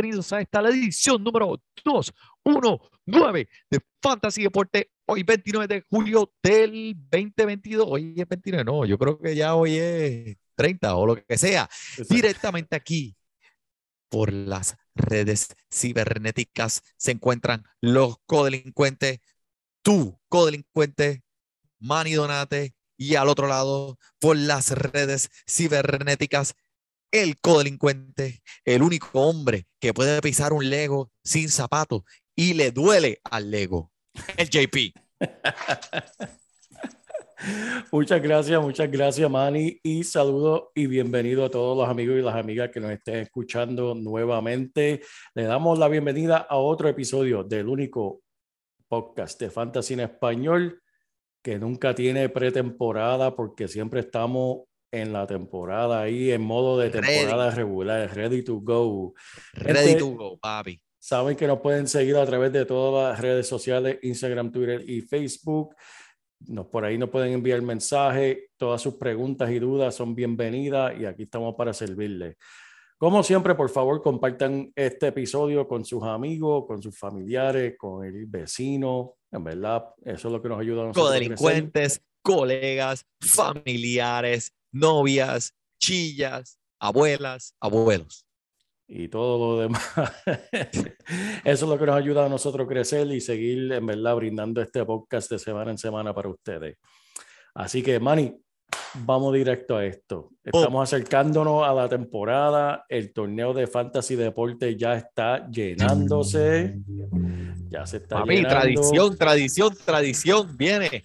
Bienvenidos a esta la edición número 219 de Fantasy Deporte. Hoy 29 de julio del 2022. Hoy es 29, no, yo creo que ya hoy es 30 o lo que sea. Directamente aquí por las redes cibernéticas se encuentran los codelincuentes, tú, codelincuente, Manny Donate, y al otro lado, por las redes cibernéticas, el codelincuente, el único hombre que puede pisar un Lego sin zapato y le duele al Lego, el JP. Muchas gracias, muchas gracias, Manny. Y saludo y bienvenido a todos los amigos y las amigas que nos estén escuchando nuevamente. Le damos la bienvenida a otro episodio del único podcast de Fantasy en Español que nunca tiene pretemporada porque siempre estamos en la temporada ahí en modo de temporada regular, ready to go. Ready Gente, to go, papi. Saben que nos pueden seguir a través de todas las redes sociales, Instagram, Twitter y Facebook. Nos, por ahí nos pueden enviar mensajes. Todas sus preguntas y dudas son bienvenidas y aquí estamos para servirles. Como siempre, por favor, compartan este episodio con sus amigos, con sus familiares, con el vecino. En verdad, eso es lo que nos ayuda a nosotros. Codelincuentes, colegas, familiares, novias, chillas, abuelas, abuelos. y todo lo demás. Eso es lo que nos ayuda a nosotros a crecer y seguir, en verdad, brindando este podcast de semana en semana para ustedes. Así que, Manny, vamos directo a esto. Estamos acercándonos a la temporada. El torneo de Fantasy Deporte ya está llenándose. Ya se está Papi, llenando. tradición, tradición, tradición, viene.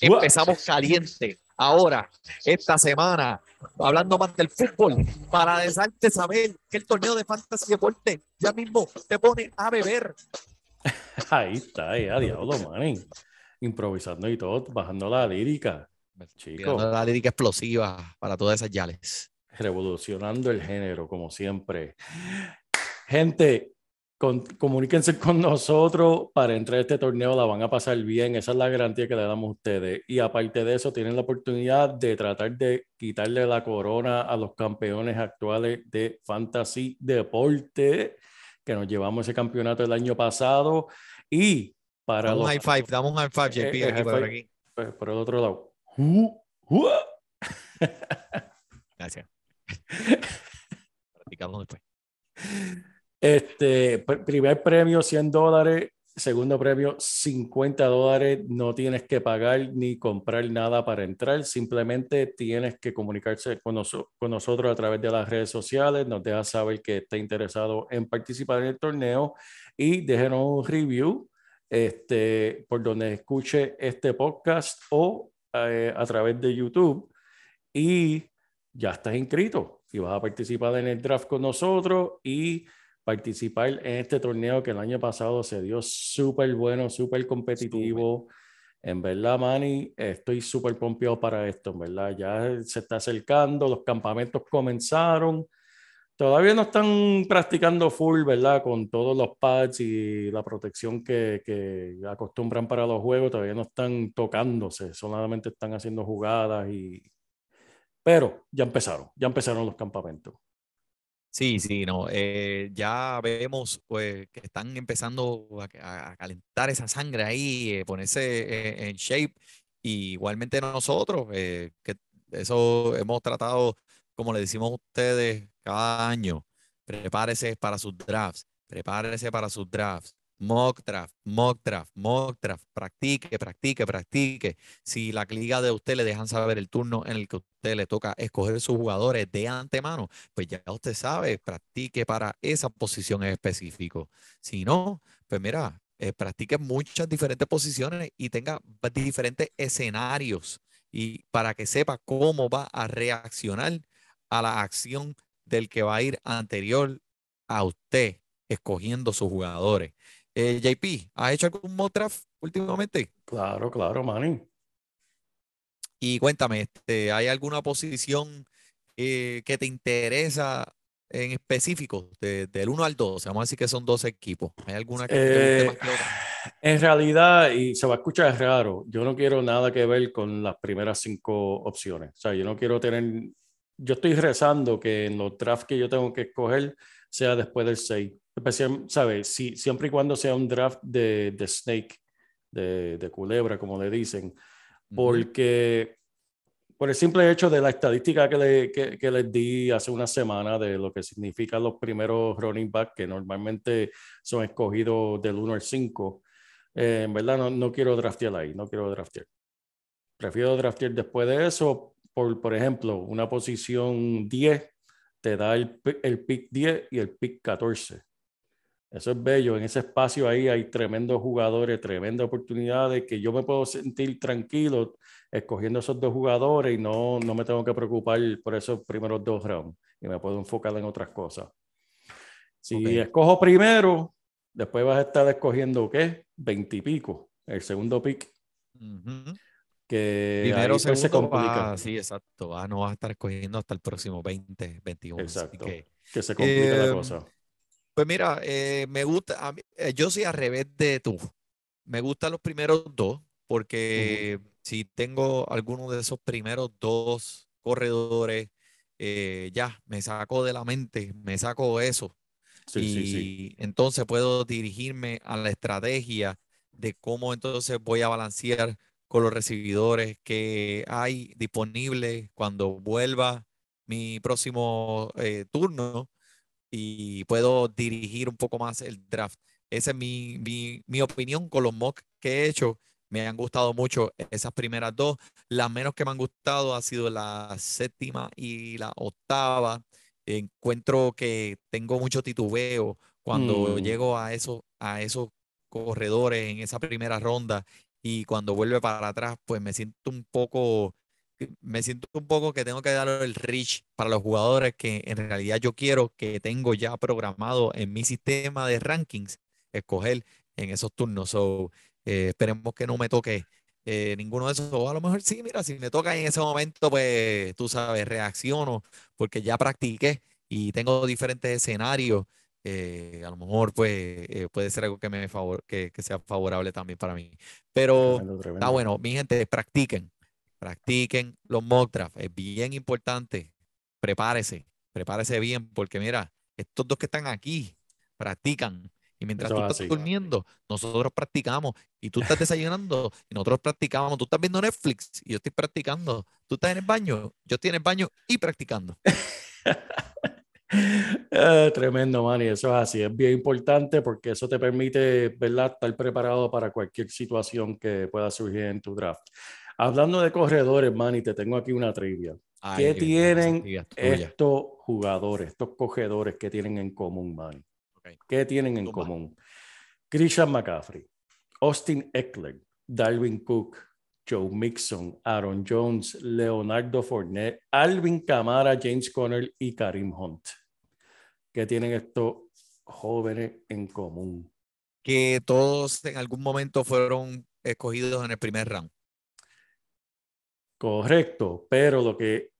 Empezamos caliente. Ahora, esta semana, hablando más del fútbol, para dejarte saber que el torneo de Fantasy Deporte ya mismo te pone a beber. Ahí está, ya, diablo, Manny. Improvisando y todo, bajando la lírica. Chico. La lírica explosiva para todas esas yales. revolucionando el género, como siempre. Gente, con- comuníquense con nosotros para entrar a este torneo, la van a pasar bien, esa es la garantía que le damos a ustedes. Y aparte de eso, tienen la oportunidad de tratar de quitarle la corona a los campeones actuales de Fantasy Deporte, que nos llevamos ese campeonato el año pasado. Y para Dame un los... high five, dame un high five, JP, Eh, eh, aquí high por five. aquí. pues, por el otro lado. Gracias. Practicamos después. Este, pr- primer premio 100 dólares, segundo premio 50 dólares. No tienes que pagar ni comprar nada para entrar, simplemente tienes que comunicarse con nosotros a través de las redes sociales. Nos deja saber que está interesado en participar en el torneo y déjenos un review este, por donde escuche este podcast o eh, a través de YouTube. Y ya estás inscrito y vas a participar en el draft con nosotros y participar en este torneo que el año pasado se dio súper bueno, súper competitivo. En verdad, Manny, estoy súper pompeado para esto, en verdad. Ya se está acercando, los campamentos comenzaron. Todavía no están practicando full, ¿verdad? Con todos los pads y la protección que, que acostumbran para los juegos, todavía no están tocándose, solamente están haciendo jugadas y... Pero ya empezaron, ya empezaron los campamentos. Sí, sí, no. eh, ya vemos pues, que están empezando a, calentar esa sangre ahí, eh, ponerse eh, en shape. Y igualmente nosotros, eh, que eso hemos tratado como le decimos a ustedes cada año, prepárese para sus drafts, prepárese para sus drafts. Mock draft, mock draft, mock draft, practique, practique, practique. Si la liga de usted le dejan saber el turno en el que usted le toca escoger sus jugadores de antemano, pues ya usted sabe, practique para esa posición en específico. Si no, pues mira, eh, practique muchas diferentes posiciones y tenga diferentes escenarios y para que sepa cómo va a reaccionar a la acción del que va a ir anterior a usted escogiendo sus jugadores. Eh, JP, ¿has hecho algún mock draft últimamente? Claro, claro, Manny. Y cuéntame, este, ¿hay alguna posición eh, que te interesa en específico, de- del 1 al 12? Vamos a decir que son 12 equipos. ¿Hay alguna que Eh, más que otra? en realidad, y se va a escuchar raro, yo no quiero nada que ver con las primeras cinco opciones. O sea, yo no quiero tener, yo estoy rezando que en los drafts que yo tengo que escoger sea después del 6. Especial, ¿sabes? Si, siempre y cuando sea un draft de, de snake, de, de culebra, como le dicen, porque por el simple hecho de la estadística que, le- que- que les di hace una semana de lo que significan los primeros running back, que normalmente son escogidos del 1 al 5, eh, en verdad no, no quiero draftear ahí, no quiero draftear. Prefiero draftear después de eso, por, por ejemplo, una posición 10 te da el, el pick 10 y el pick 14. Eso es bello. En ese espacio ahí hay tremendos jugadores, tremendas oportunidades que yo me puedo sentir tranquilo escogiendo esos dos jugadores y no, no me tengo que preocupar por esos primeros dos rounds y me puedo enfocar en otras cosas. Si Ok. escojo primero, después vas a estar escogiendo, ¿qué? Veintipico, el segundo pick, Ujú. Que Primero, pues, se segundo, complica, va- sí, exacto. Ah, no vas a estar escogiendo hasta el próximo 20, 21. así Exacto. que, que se complica la Em, cosa. Pues mira, eh, me gusta, a mí- eh, yo soy al revés de tú. Me gustan los primeros dos, porque si tengo alguno de esos primeros dos corredores, eh, ya, me saco de la mente, me saco eso. Sí, y sí, sí. entonces puedo dirigirme a la estrategia de cómo entonces voy a balancear con los recibidores que hay disponibles cuando vuelva mi próximo eh, turno y puedo dirigir un poco más el draft. Esa es mi, mi, mi opinión con los mocks que he hecho. Me han gustado mucho esas primeras dos. Las menos que me han gustado ha sido la séptima y la octava. Encuentro que tengo mucho titubeo cuando Mm. llego a esos, a esos corredores en esa primera ronda y cuando vuelve para atrás, pues me siento un poco, que- me siento un poco que tengo que dar el reach para los jugadores que en realidad yo quiero que tengo ya programado en mi sistema de rankings, escoger en esos turnos. So, eh, esperemos que no me toque eh, ninguno de esos. O a lo mejor sí, mira, si me toca en ese momento, pues tú sabes, reacciono porque ya practiqué y tengo diferentes escenarios. Eh, a lo mejor pues eh, puede ser algo que me favor que, que sea favorable también para mí. Pero está tremendo. bueno, mi gente, practiquen, practiquen los mock drafts, es bien importante. Prepárese, prepárese bien, porque mira, estos dos que están aquí practican. Y mientras Eso tú es estás así. durmiendo, nosotros practicamos. Y tú estás desayunando y nosotros practicamos. Tú estás viendo Netflix y yo estoy practicando. Tú estás en el baño, yo estoy en el baño y practicando. Eh, tremendo, Manny, eso es así, es bien importante porque eso te permite, ¿verdad?, estar preparado para cualquier situación que pueda surgir en tu draft. Hablando de corredores, Manny, te tengo aquí una trivia. Ay, ¿Qué tienen estos jugadores, estos cogedores, qué tienen en común, Manny? ¿Qué tienen en común? Christian McCaffrey, Austin Eckler, Dalvin Cook, Joe Mixon, Aaron Jones, Leonardo Fournette, Alvin Kamara, James Conner y Karim Hunt. ¿Qué tienen estos jóvenes en común? Que todos en algún momento fueron escogidos en el primer round. Correcto, pero lo que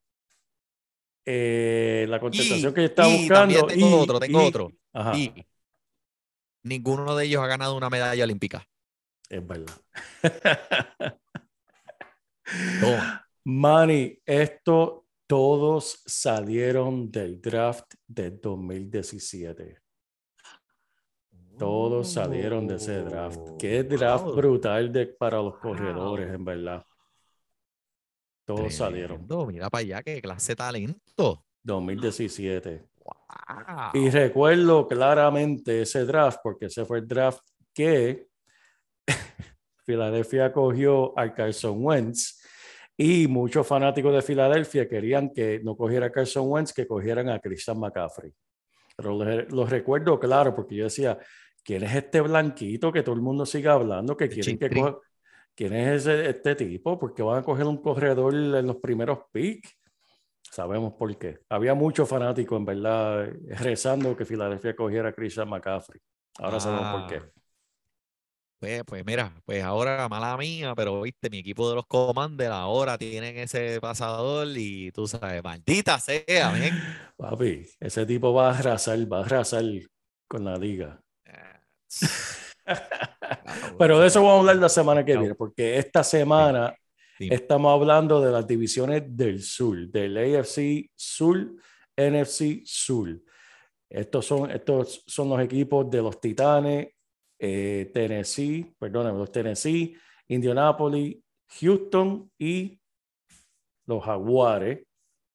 eh, la contestación Y- que está y buscando tengo y- otro, tengo y- otro. Ajá, Y ninguno de ellos ha ganado una medalla olímpica. es verdad. Toma. Manny, esto todos salieron del draft de 2017. Todos salieron de ese draft. Qué draft Oh, Wow. brutal de, para los corredores, en verdad. Todos salieron. Tremendo, Mira para allá, qué clase de talento. 2017. Wow. Y recuerdo claramente ese draft, porque ese fue el draft que Filadelfia cogió a Carson Wentz y muchos fanáticos de Filadelfia querían que no cogiera a Carson Wentz, que cogieran a Christian McCaffrey. Pero los lo recuerdo claro, porque yo decía, ¿quién es este blanquito que todo el mundo siga hablando? Que quieren que coja- ¿Quién es ese, este tipo? Porque van a coger un corredor en los primeros picks. Sabemos por qué. Había muchos fanáticos, en verdad, rezando que Filadelfia cogiera a Christian McCaffrey. Ahora sabemos por qué. Ah. Pues, pues mira, pues ahora mala mía, pero viste, mi equipo de los Commanders ahora tienen ese pasador y tú sabes, maldita sea, men. Papi, ese tipo va a arrasar, va a arrasar con la liga. Pero de eso vamos a hablar la semana que viene, porque esta semana estamos hablando de las divisiones del sur, del AFC Sur, NFC Sur. Estos son, estos son los equipos de los Titanes, eh, Tennessee, perdóname, los Tennessee, Indianapolis, Houston y los Jaguares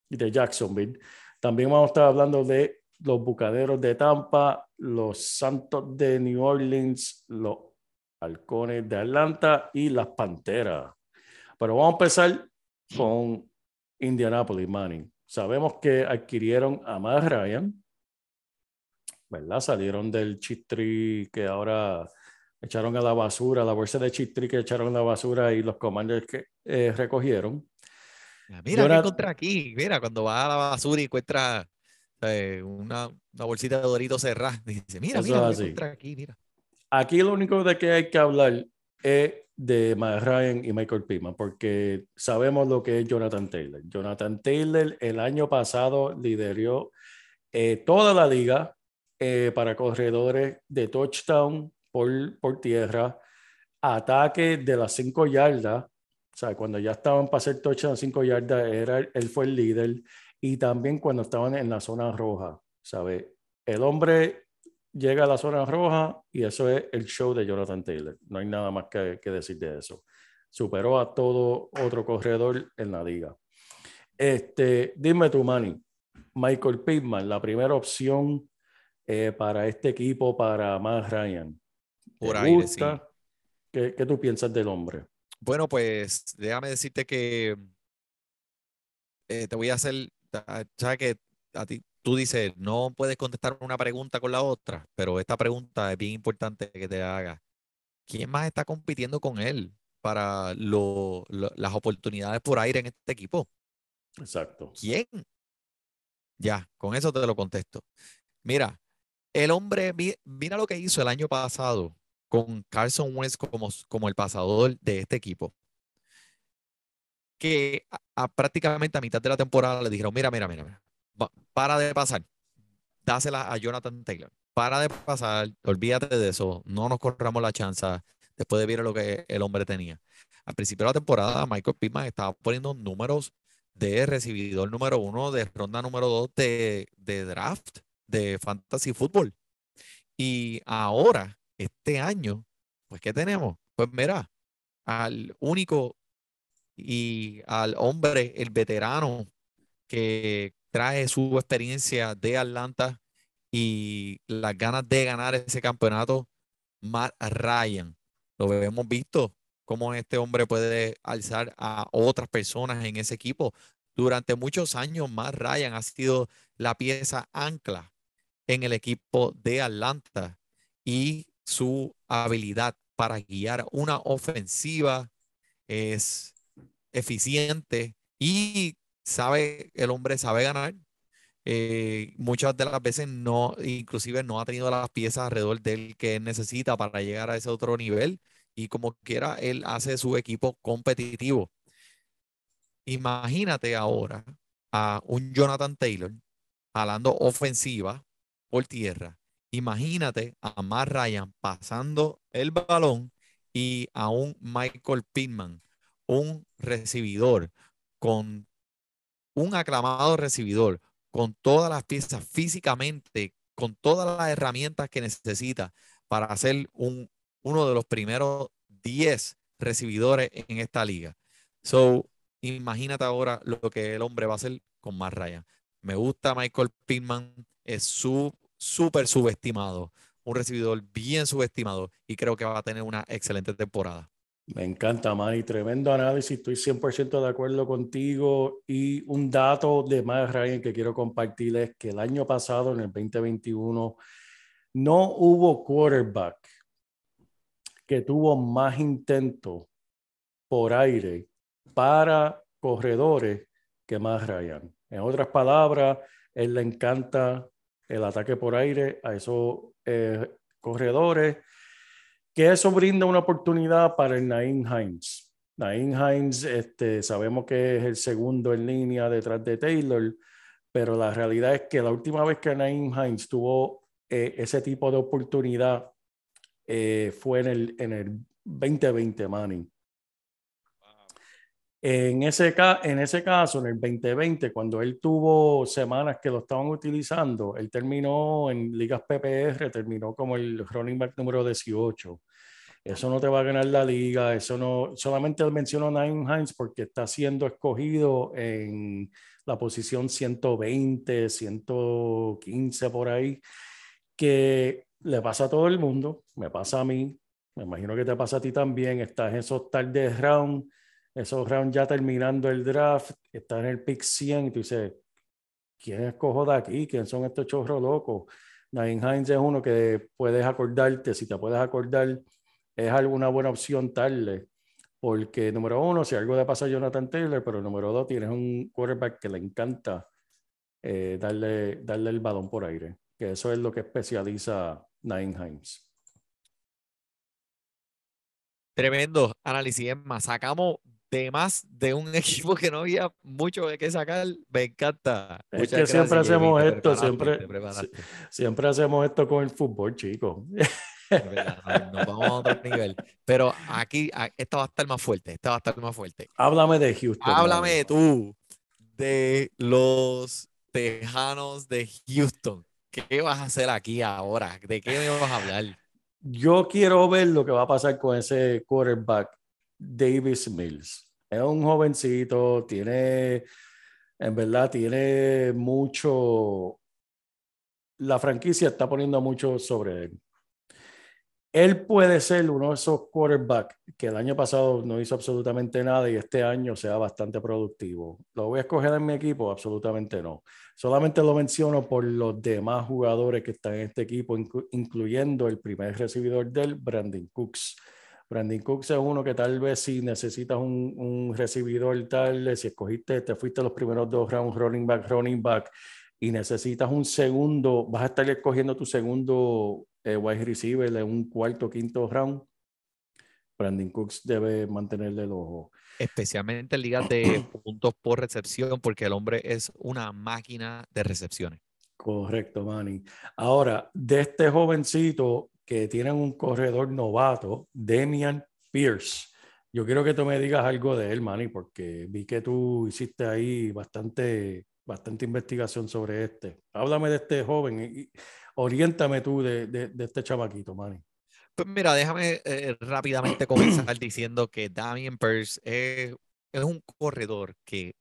de Jacksonville. También vamos a estar hablando de los Bucaderos de Tampa, los Santos de New Orleans, los Halcones de Atlanta y las Panteras. Pero vamos a empezar con Indianapolis, Manning. Sabemos que adquirieron a Matt Ryan, ¿verdad? Salieron del chistri que ahora echaron a la basura, la bolsa de chistri que echaron a la basura y los commanders que eh, recogieron. Mira, ¿qué Jonathan- encontré aquí? Mira, cuando vas a la basura y encuentras eh, una, una bolsita de Doritos cerrada, dice, mira, mira, encontré aquí, mira. Aquí lo único de que hay que hablar es de Matt Ryan y Michael Pittman, porque sabemos lo que es Jonathan Taylor. Jonathan Taylor el año pasado lideró eh, toda la liga eh, para corredores de touchdown por, por tierra, ataque de las cinco yardas, o sea, cuando ya estaban para hacer touchdown cinco yardas, era, él fue el líder, y también cuando estaban en la zona roja, ¿sabe? El hombre llega a la zona roja y eso es el show de Jonathan Taylor. No hay nada más que, que decir de eso. Superó a todo otro corredor en la liga. Este, dime tú, Manny, Michael Pittman, la primera opción eh, para este equipo, para Matt Ryan. ¿Te Por gusta? ¿Qué, qué tú piensas del hombre? Bueno, pues déjame decirte que eh, te voy a hacer, ta- sabes que a ti, tú dices, no puedes contestar una pregunta con la otra, pero esta pregunta es bien importante que te haga. ¿Quién más está compitiendo con él para lo- lo- las oportunidades por aire en este equipo? Exacto. ¿Quién? Ya, con eso te lo contesto. Mira, el hombre, mi- mira lo que hizo el año pasado con Carson Wentz como, como el pasador de este equipo. Que a, a prácticamente a mitad de la temporada le dijeron, mira, mira, mira, mira, para de pasar, dásela a Jonathan Taylor, para de pasar, olvídate de eso, no nos corramos la chance después de ver lo que el hombre tenía. Al principio de la temporada, Michael Pittman estaba poniendo números de recibidor número uno, de ronda número dos de, de draft, de fantasy fútbol. Y ahora, este año, pues, ¿qué tenemos? Pues mira, al único y al hombre, el veterano que trae su experiencia de Atlanta y las ganas de ganar ese campeonato, Matt Ryan. Lo hemos visto cómo este hombre puede alzar a otras personas en ese equipo. Durante muchos años, Matt Ryan ha sido la pieza ancla en el equipo de Atlanta y su habilidad para guiar una ofensiva es eficiente y sabe, el hombre sabe ganar. Eh, muchas de las veces no, inclusive no ha tenido las piezas alrededor de él que necesita para llegar a ese otro nivel y como quiera, él hace su equipo competitivo. Imagínate ahora a un Jonathan Taylor jalando ofensiva por tierra. Imagínate a Matt Ryan pasando el balón y a un Michael Pittman, un recibidor con un aclamado recibidor, con todas las piezas físicamente, con todas las herramientas que necesita para ser un, uno de los primeros 10 recibidores en esta liga. So, imagínate ahora lo que el hombre va a hacer con Matt Ryan. Me gusta Michael Pittman, es su- súper subestimado, un recibidor bien subestimado y creo que va a tener una excelente temporada. Me encanta, Manny. Tremendo análisis. Estoy 100% de acuerdo contigo. Y un dato de Matt Ryan que quiero compartir es que el año pasado, en el 2021, no hubo quarterback que tuvo más intentos por aire para corredores que Matt Ryan. En otras palabras, él le encanta el ataque por aire a esos eh, corredores que eso brinda una oportunidad para el Nain Hines. Nain Hines, este, sabemos que es el segundo en línea detrás de Taylor, pero la realidad es que la última vez que Nain Hines tuvo eh, ese tipo de oportunidad eh, fue en el, en el 2020, Manning. En ese, en ese caso, en el 2020, cuando él tuvo semanas que lo estaban utilizando, él terminó en ligas PPR, terminó como el running back número 18. Eso no te va a ganar la liga, eso no, solamente menciono a Nine Hines porque está siendo escogido en la posición 120, 115 por ahí, que le pasa a todo el mundo, me pasa a mí, me imagino que te pasa a ti también, estás en esos tardes round, esos rounds ya terminando el draft, estás en el pick 100 y tú dices, ¿quién escojo de aquí? ¿Quién son estos chorros locos? Nine Hines es uno que puedes acordarte, si te puedes acordar, es alguna buena opción tarde. Porque número uno, si algo le pasa a Jonathan Taylor, pero número dos, tienes un quarterback que le encanta eh, darle, darle el balón por aire, que eso es lo que especializa Nine Hines. Tremendo análisis. Más, sacamos de más de un equipo que no había mucho de qué sacar. Me encanta. Es Muchas que siempre hacemos esto, siempre-. Siempre hacemos esto con el fútbol, chicos. Nos- vamos a otro nivel. Pero aquí, esta va a estar más fuerte. Esta va a estar más fuerte. Háblame de Houston. Háblame tú de los Tejanos de Houston. ¿Qué vas a hacer aquí ahora? ¿De qué me vas a hablar? Yo quiero ver lo que va a pasar con ese quarterback, Davis Mills. Es un jovencito, tiene, en verdad, tiene mucho. La franquicia está poniendo mucho sobre él. Él puede ser uno de esos quarterbacks que el año pasado no hizo absolutamente nada y este año sea bastante productivo. ¿Lo voy a escoger en mi equipo? Absolutamente no. Solamente lo menciono por los demás jugadores que están en este equipo, inclu- incluyendo el primer recibidor del Brandon Cooks. Brandon Cooks es uno que tal vez si necesitas un, un recibidor tal, si escogiste, te fuiste los primeros dos rounds, running back, running back, y necesitas un segundo, vas a estar escogiendo tu segundo eh, wide receiver en un cuarto, quinto round. Brandon Cooks debe mantenerle el ojo. Especialmente en ligas de puntos por recepción, porque el hombre es una máquina de recepciones. Correcto, Manny. Ahora, de este jovencito que tiene un corredor novato, Demian Pierce. Yo quiero que tú me digas algo de él, Manny, porque vi que tú hiciste ahí bastante, bastante investigación sobre este. Háblame de este joven y oriéntame tú de, de- de este chamaquito, Manny. Pues mira, déjame eh, rápidamente comenzar diciendo que Damien Pierce es, es un corredor que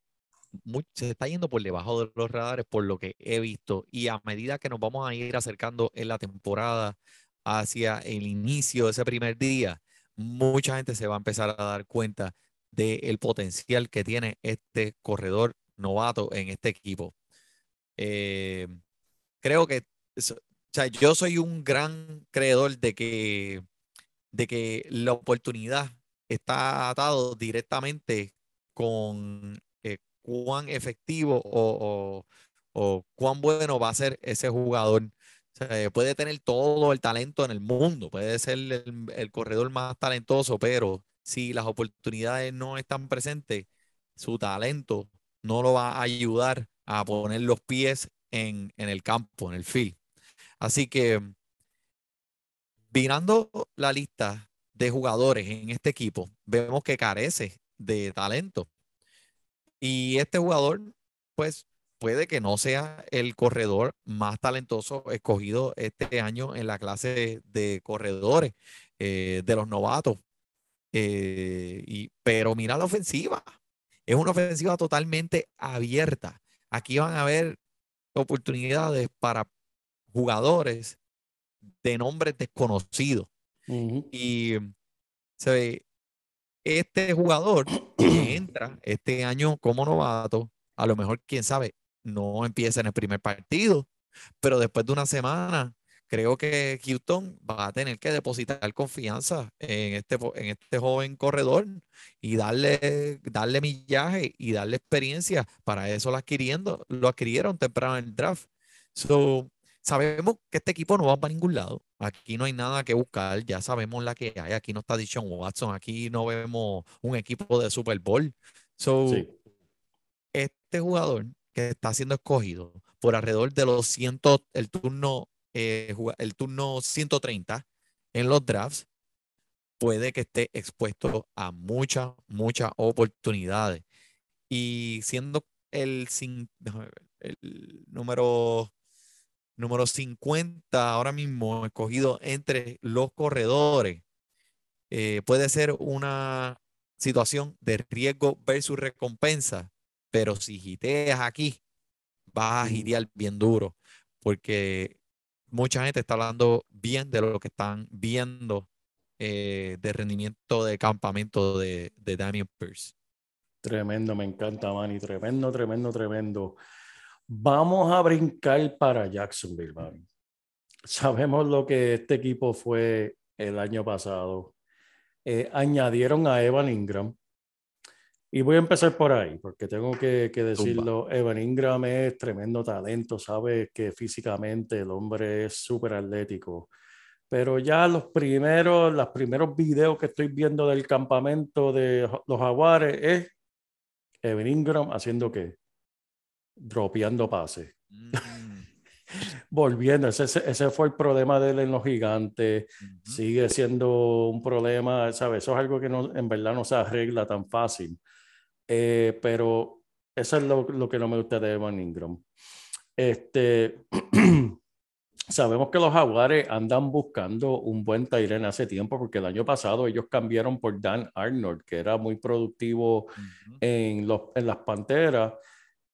mu- se está yendo por debajo de los radares por lo que he visto y a medida que nos vamos a ir acercando en la temporada hacia el inicio de ese primer día, mucha gente se va a empezar a dar cuenta del potencial que tiene este corredor novato en este equipo. Eh, creo que o sea, yo soy un gran creedor de que, de que la oportunidad está atado directamente con eh, cuán efectivo o- o cuán bueno va a ser ese jugador. Puede tener todo el talento en el mundo, puede ser el, el corredor más talentoso, pero si las oportunidades no están presentes, su talento no lo va a ayudar a poner los pies en, en el campo, en el field. Así que, mirando la lista de jugadores en este equipo, vemos que carece de talento. Y este jugador, pues, puede que no sea el corredor más talentoso escogido este año en la clase de corredores eh, de los novatos. Eh, y, pero mira la ofensiva. Es una ofensiva totalmente abierta. Aquí van a ver oportunidades para jugadores de nombres desconocidos. Y se ve, este jugador que entra este año como novato, a lo mejor, quién sabe, no empieza en el primer partido, pero después de una semana, creo que Houston va a tener que depositar confianza en este, en este joven corredor y darle, darle millaje y darle experiencia. Para eso lo, adquiriendo, lo adquirieron temprano en el draft. So, sabemos que este equipo no va para ningún lado. Aquí no hay nada que buscar. Ya sabemos la que hay. Aquí no está Dishon Watson. Aquí no vemos un equipo de Super Bowl. So, Sí. este jugador que está siendo escogido por alrededor de los 100, el turno, eh, el turno 130 en los drafts, puede que esté expuesto a muchas, muchas oportunidades. Y siendo el, el número, número 50 ahora mismo escogido entre los corredores, eh, puede ser una situación de riesgo versus recompensa, pero si giteas aquí, vas a gitear bien duro, porque mucha gente está hablando bien de lo que están viendo eh, de rendimiento de campamento de, de Damian Pierce. Tremendo, me encanta, Manny. Tremendo, tremendo, tremendo. Vamos a brincar para Jacksonville, Manny. Sabemos lo que este equipo fue el año pasado. Eh, añadieron a Evan Ingram. Y voy a empezar por ahí, porque tengo que, que decirlo. Evan Ingram es tremendo talento, sabe que físicamente el hombre es súper atlético. Pero ya los primeros, los primeros videos que estoy viendo del campamento de los Jaguares es Evan Ingram haciendo qué? Dropeando pases. Mm, Volviendo, ese, ese fue el problema de él en los gigantes. ujú. Sigue siendo un problema, ¿sabes? Eso es algo que no, en verdad no se arregla tan fácil. Eh, pero eso es lo, lo que no me gusta de Evan Ingram. Este, sabemos que los Jaguares andan buscando un buen Tyrene hace tiempo, porque el año pasado ellos cambiaron por Dan Arnold, que era muy productivo Ujú. en, los, en las Panteras.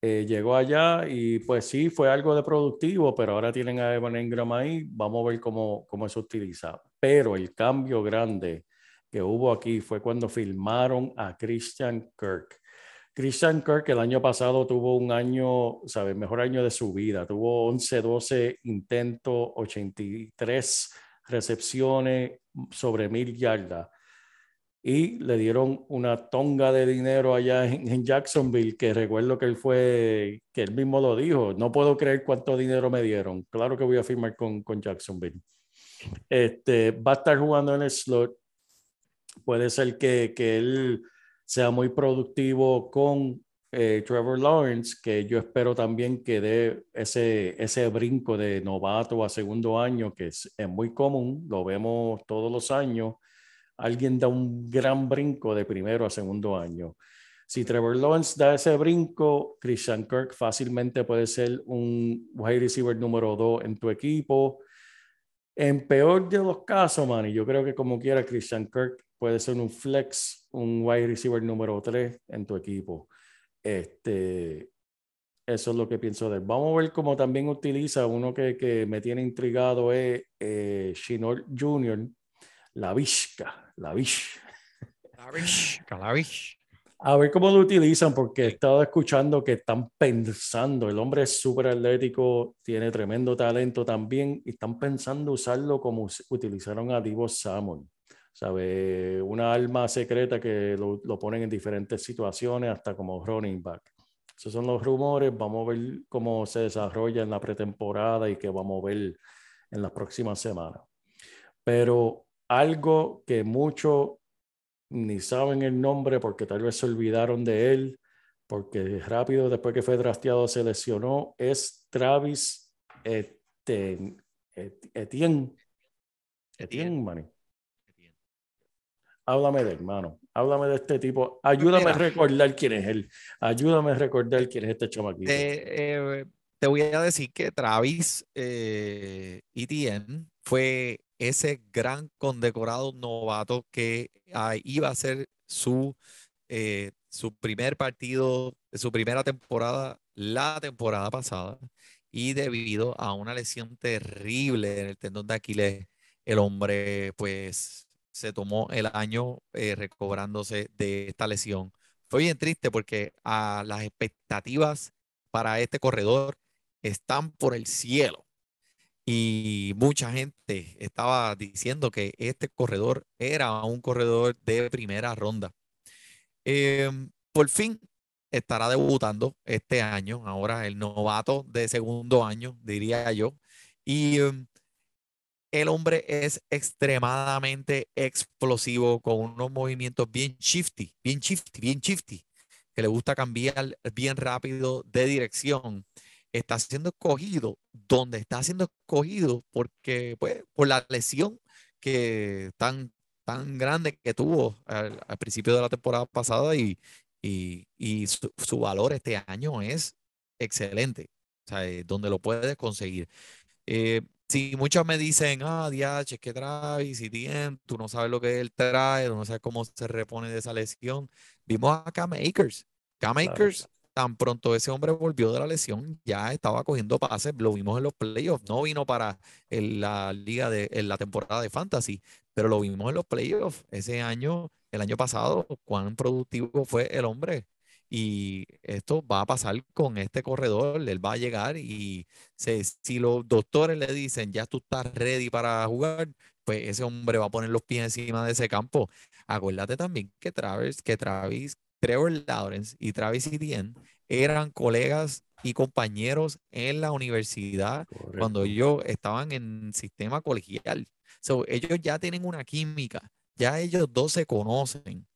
Eh, llegó allá y pues sí, fue algo de productivo, pero ahora tienen a Evan Engram ahí. Vamos a ver cómo, cómo se utiliza. Pero el cambio grande que hubo aquí fue cuando filmaron a Christian Kirk. Christian Kirk el año pasado tuvo un año, ¿sabes? Mejor año de su vida. Tuvo 11, 12 intentos, 83 recepciones sobre mil yardas y le dieron una tonga de dinero allá en, en, Jacksonville, que recuerdo que él fue, que él mismo lo dijo, no puedo creer cuánto dinero me dieron, claro que voy a firmar con, con Jacksonville. Este, va a estar jugando en el slot, puede ser que, que él sea muy productivo con eh, Trevor Lawrence, que yo espero también que dé ese, ese brinco de novato a segundo año, que es, muy común, lo vemos todos los años alguien da un gran brinco de primero a segundo año. Si Trevor Lawrence da ese brinco, Christian Kirk fácilmente puede ser un wide receiver número dos en tu equipo. En peor de los casos, man, y yo creo que como quiera, Christian Kirk puede ser un flex, un wide receiver número tres en tu equipo. Este, eso es lo que pienso de él. Vamos a ver cómo también utiliza uno que, que me tiene intrigado, es eh, Shinor Jr., la Vizca, la Vish. Calavish, Calavish. A ver cómo lo utilizan, porque he estado escuchando que están pensando, el hombre es súper atlético, tiene tremendo talento también, y están pensando usarlo como utilizaron a Divo Samuel, ¿sabe? Una alma secreta que lo, lo, ponen en diferentes situaciones, hasta como running back. Esos son los rumores, vamos a ver cómo se desarrolla en la pretemporada y qué vamos a ver en las próximas semanas. Pero algo que muchos ni saben el nombre porque tal vez se olvidaron de él, porque rápido después que fue drafteado se lesionó, es Travis Etienne. Etienne, Etienne, Manny. Háblame de hermano. Háblame de este tipo. Ayúdame Mira. a recordar quién es él. Ayúdame a recordar quién es este chamaquito. Te, eh, te voy a decir que Travis eh, Etienne fue ese gran condecorado novato que ah, iba a ser su, eh, su primer partido, su primera temporada, la temporada pasada. y debido a una lesión terrible en el tendón de Aquiles, el hombre pues se tomó el año eh, recobrándose de esta lesión. Fue bien triste porque a las expectativas para este corredor están por el cielo. Y mucha gente estaba diciendo que este corredor era un corredor de primera ronda. Em, por fin estará debutando este año, ahora el novato de segundo año, diría yo. Y em, el hombre es extremadamente explosivo, con unos movimientos bien shifty, bien shifty, bien shifty, que le gusta cambiar bien rápido de dirección. Está siendo escogido donde está siendo escogido porque, pues, por la lesión que tan, tan grande que tuvo al, principio de la temporada pasada y, y, su valor este año es excelente, o sea, eh, donde lo puedes conseguir. Eh, si muchos me dicen, ah, DH, es que Travis y Tien, tú no sabes lo que él trae, tú no sabes cómo se repone de esa lesión. Vimos a Cam Akers. Cam Claro. Akers, tan pronto ese hombre volvió de la lesión, ya estaba cogiendo pases, lo vimos en los playoffs, no vino para la liga de en la temporada de fantasy, pero lo vimos en los playoffs ese año, el año pasado, cuán productivo fue el hombre. Y esto va a pasar con este corredor, él va a llegar y se- si los doctores le dicen, ya tú estás ready para jugar, pues ese hombre va a poner los pies encima de ese campo. Acuérdate también que Travis, que Travis, Trevor Lawrence y Travis Etienne eran colegas y compañeros en la universidad cuando Correcto. ellos estaban en sistema colegial. So, ellos ya tienen una química, ya ellos dos se conocen.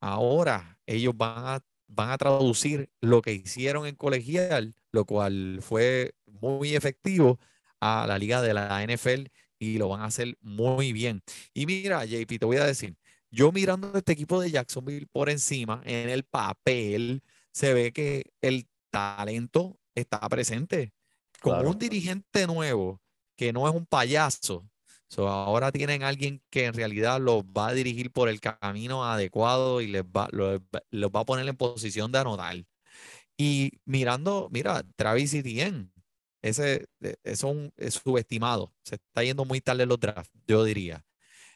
Ahora ellos van a, van a traducir lo que hicieron en colegial, lo cual fue muy efectivo a la liga de la NFL y lo van a hacer muy bien. Y mira, JP, te voy a decir, yo mirando este equipo de Jacksonville por encima, en el papel, se ve que el talento está presente. Con Claro. un dirigente nuevo que no es un payaso, so, ahora tienen alguien que en realidad los va a dirigir por el camino adecuado y les va, los, los va a poner en posición de anotar. Y mirando, mira, Travis Etienne, ese eh, es un es subestimado, se está yendo muy tarde en los drafts, yo diría.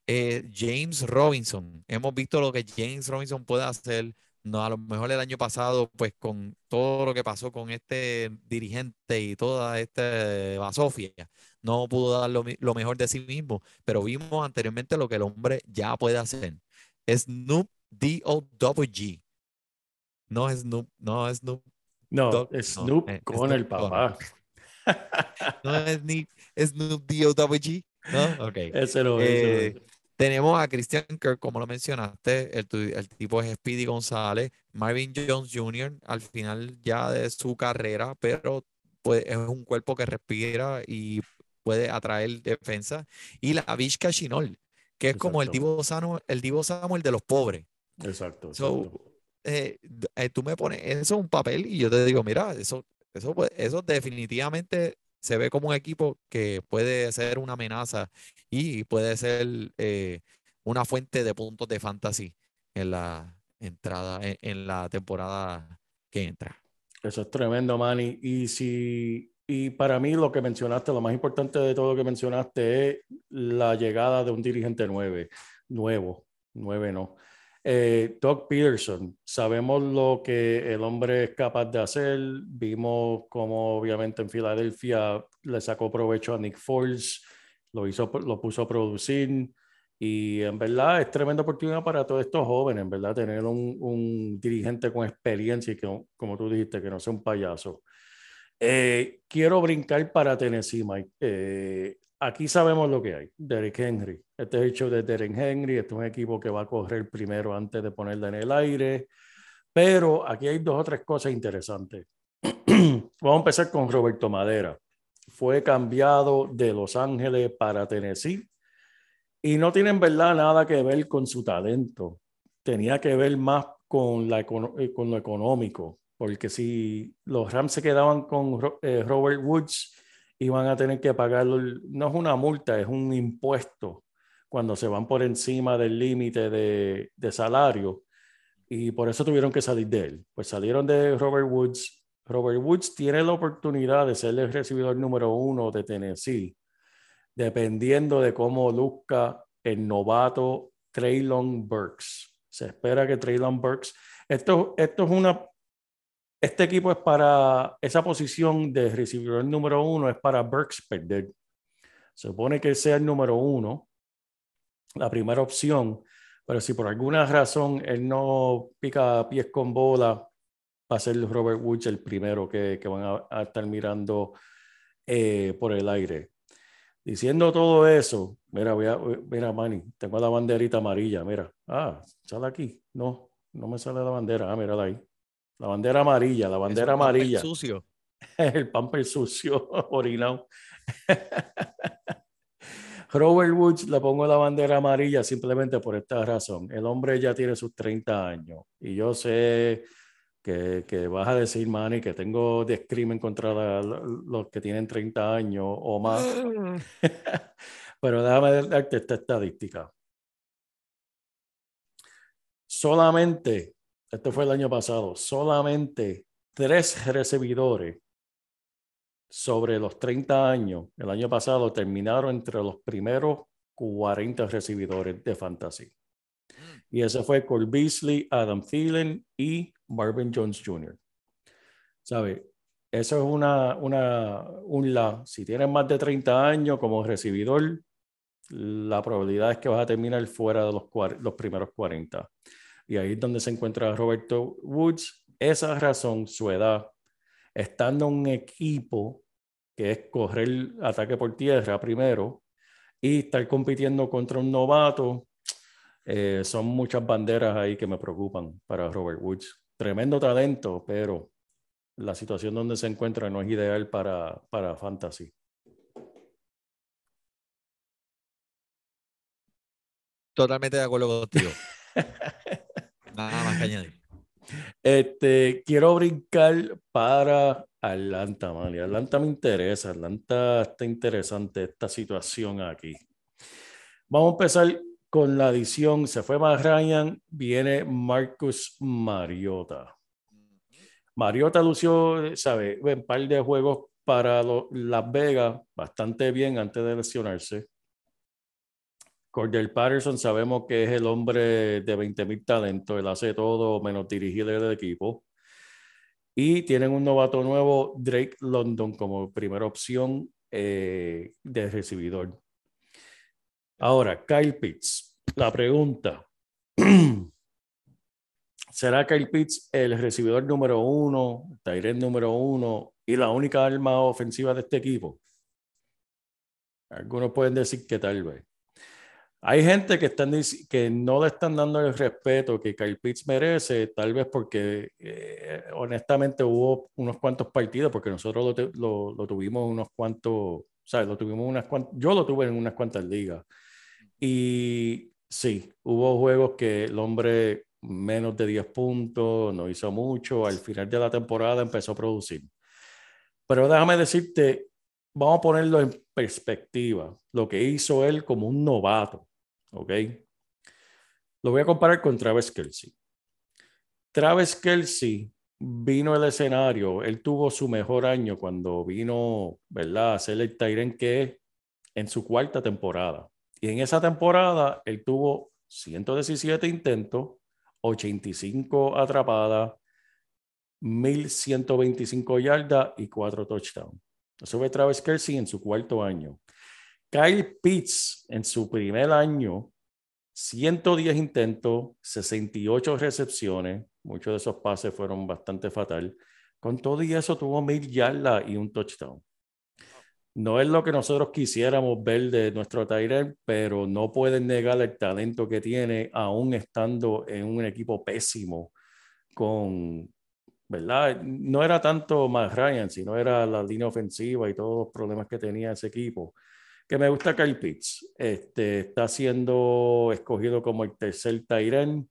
Eh, James Robinson, hemos visto lo que James Robinson puede hacer. No, a lo mejor el año pasado, pues con todo lo que pasó con este dirigente y toda esta basofia, no pudo dar lo, lo mejor de sí mismo, pero vimos anteriormente lo que el hombre ya puede hacer. Snoop D-O-W-G. No es Snoop, no es Snoop, No, no, Snoop eh, con Snoop el papá. no es ni Snoop D-O-W-G. No, ok. Ese no ese no Eh, tenemos a Christian Kirk, como lo mencionaste, el, el tipo es Speedy González, Marvin Jones Jr. al final ya de su carrera, pero pues, es un cuerpo que respira y puede atraer defensa. Y la Vizca Chinol, que es como el Exacto. Divo Samuel, el Divo Samuel de los pobres. Exacto, So, exacto. eh, eh, tú me pones eso un papel y yo te digo, mira, eso, eso, eso definitivamente se ve como un equipo que puede ser una amenaza y puede ser eh, una fuente de puntos de fantasy en la entrada, en, en la temporada que entra. Eso es tremendo, Manny. Y si, y para mí lo que mencionaste, lo más importante de todo lo que mencionaste es la llegada de un dirigente nueve, nuevo, nueve no. Eh, Doug Peterson, sabemos lo que el hombre es capaz de hacer. Vimos cómo obviamente en Filadelfia le sacó provecho a Nick Foles, lo hizo, lo puso a producir. Y en verdad es tremenda oportunidad para todos estos jóvenes, en verdad, tener un, un dirigente con experiencia y que, como tú dijiste, que no sea un payaso. Eh, quiero brincar para Tennessee, Mike. Eh, aquí sabemos lo que hay. Derek Henry. Este es el show de Derek Henry. Este es un equipo que va a correr primero antes de ponerla en el aire. Pero aquí hay dos o tres cosas interesantes. Vamos a empezar con Roberto Madera. Fue cambiado de Los Ángeles para Tennessee y no tiene en verdad nada que ver con su talento. Tenía que ver más con, eh, con lo económico, porque si los Rams se quedaban con eh, Robert Woods, iban a tener que pagarlo, no es una multa, es un impuesto cuando se van por encima del límite de, de salario y por eso tuvieron que salir de él. Pues salieron de Robert Woods, Robert Woods tiene la oportunidad de ser el recibidor número uno de Tennessee, dependiendo de cómo luzca el novato Traylon Burks. Se espera que Traylon Burks, esto, esto es una, este equipo es para, esa posición de recibidor número uno es para Burks perder. Se supone que sea el número uno, la primera opción, pero si por alguna razón él no pica pies con bola, va a ser Robert Woods el primero que, que van a, a, estar mirando eh, por el aire. Diciendo todo eso, mira, voy a, mira, Manny, tengo la banderita amarilla, mira. Ah, sale aquí. No, no me sale la bandera. Ah, mira ahí. La bandera amarilla, la bandera amarilla. sucio. el pamper sucio, orinado. Robert Woods le pongo la bandera amarilla simplemente por esta razón. El hombre ya tiene sus 30 años y yo sé que, que vas a decir, Manny, que tengo discrimen contra la, los que tienen 30 años o más. Pero déjame darte esta estadística. Solamente, esto fue el año pasado, solamente tres recibidores sobre los 30 años, el año pasado terminaron entre los primeros 40 recibidores de fantasy. Y ese fue Cole Beasley, Adam Thielen y Marvin Jones Jr. ¿Sabe? Eso es una, una, un la. Si tienes más de 30 años como recibidor, la probabilidad es que vas a terminar fuera de los, los primeros 40. Y ahí es donde se encuentra Roberto Woods. Esa razón, su edad, estando en un equipo que es correr ataque por tierra primero y estar compitiendo contra un novato, eh, son muchas banderas ahí que me preocupan para Robert Woods. Tremendo talento, pero la situación donde se encuentra no es ideal para, para fantasy. Totalmente de acuerdo contigo. Nada más que añadir. Este, quiero brincar para Atlanta, man. Atlanta me interesa. Atlanta está interesante esta situación aquí. Vamos a empezar con la adición. Se fue más Ryan, viene Marcus Mariota. Mariota lució, sabe, un par de juegos para Las Vegas bastante bien antes de lesionarse. Cordell Patterson sabemos que es el hombre de 20 mil talentos, él hace todo menos dirigir el equipo. Y tienen un novato nuevo, Drake London, como primera opción eh, de recibidor. Ahora, Kyle Pitts. La pregunta. ¿Será Kyle Pitts el recibidor número uno, Tyrant número uno y la única arma ofensiva de este equipo? Algunos pueden decir que tal vez. Hay gente que, están, que no le están dando el respeto que Kyle Pitts merece, tal vez porque eh, honestamente hubo unos cuantos partidos, porque nosotros lo, lo, tuvimos unos cuantos, ¿sabes? Lo tuvimos unas cuantas, yo lo tuve en unas cuantas ligas. Y sí, hubo juegos que el hombre menos de 10 puntos, no hizo mucho, al final de la temporada empezó a producir. Pero déjame decirte, vamos a ponerlo en perspectiva, lo que hizo él como un novato ¿ok? Lo voy a comparar con Travis Kelsey. Travis Kelsey vino al escenario, él tuvo su mejor año cuando vino, ¿verdad? A ser el que en su cuarta temporada. Y en esa temporada él tuvo 117 intentos, 85 atrapadas, 1125 yardas y 4 touchdowns. Eso fue Travis Kelsey en su cuarto año. Kyle Pitts en su primer año, 110 intentos, 68 recepciones, muchos de esos pases fueron bastante fatal. Con todo y eso tuvo mil yardas y un touchdown. No es lo que nosotros quisiéramos ver de nuestro Tyrell, pero no pueden negar el talento que tiene, aún estando en un equipo pésimo con, ¿verdad? No era tanto más Ryan, sino era la línea ofensiva y todos los problemas que tenía ese equipo que me gusta Kyle Pitts. Este, está siendo escogido como el tercer Tyren.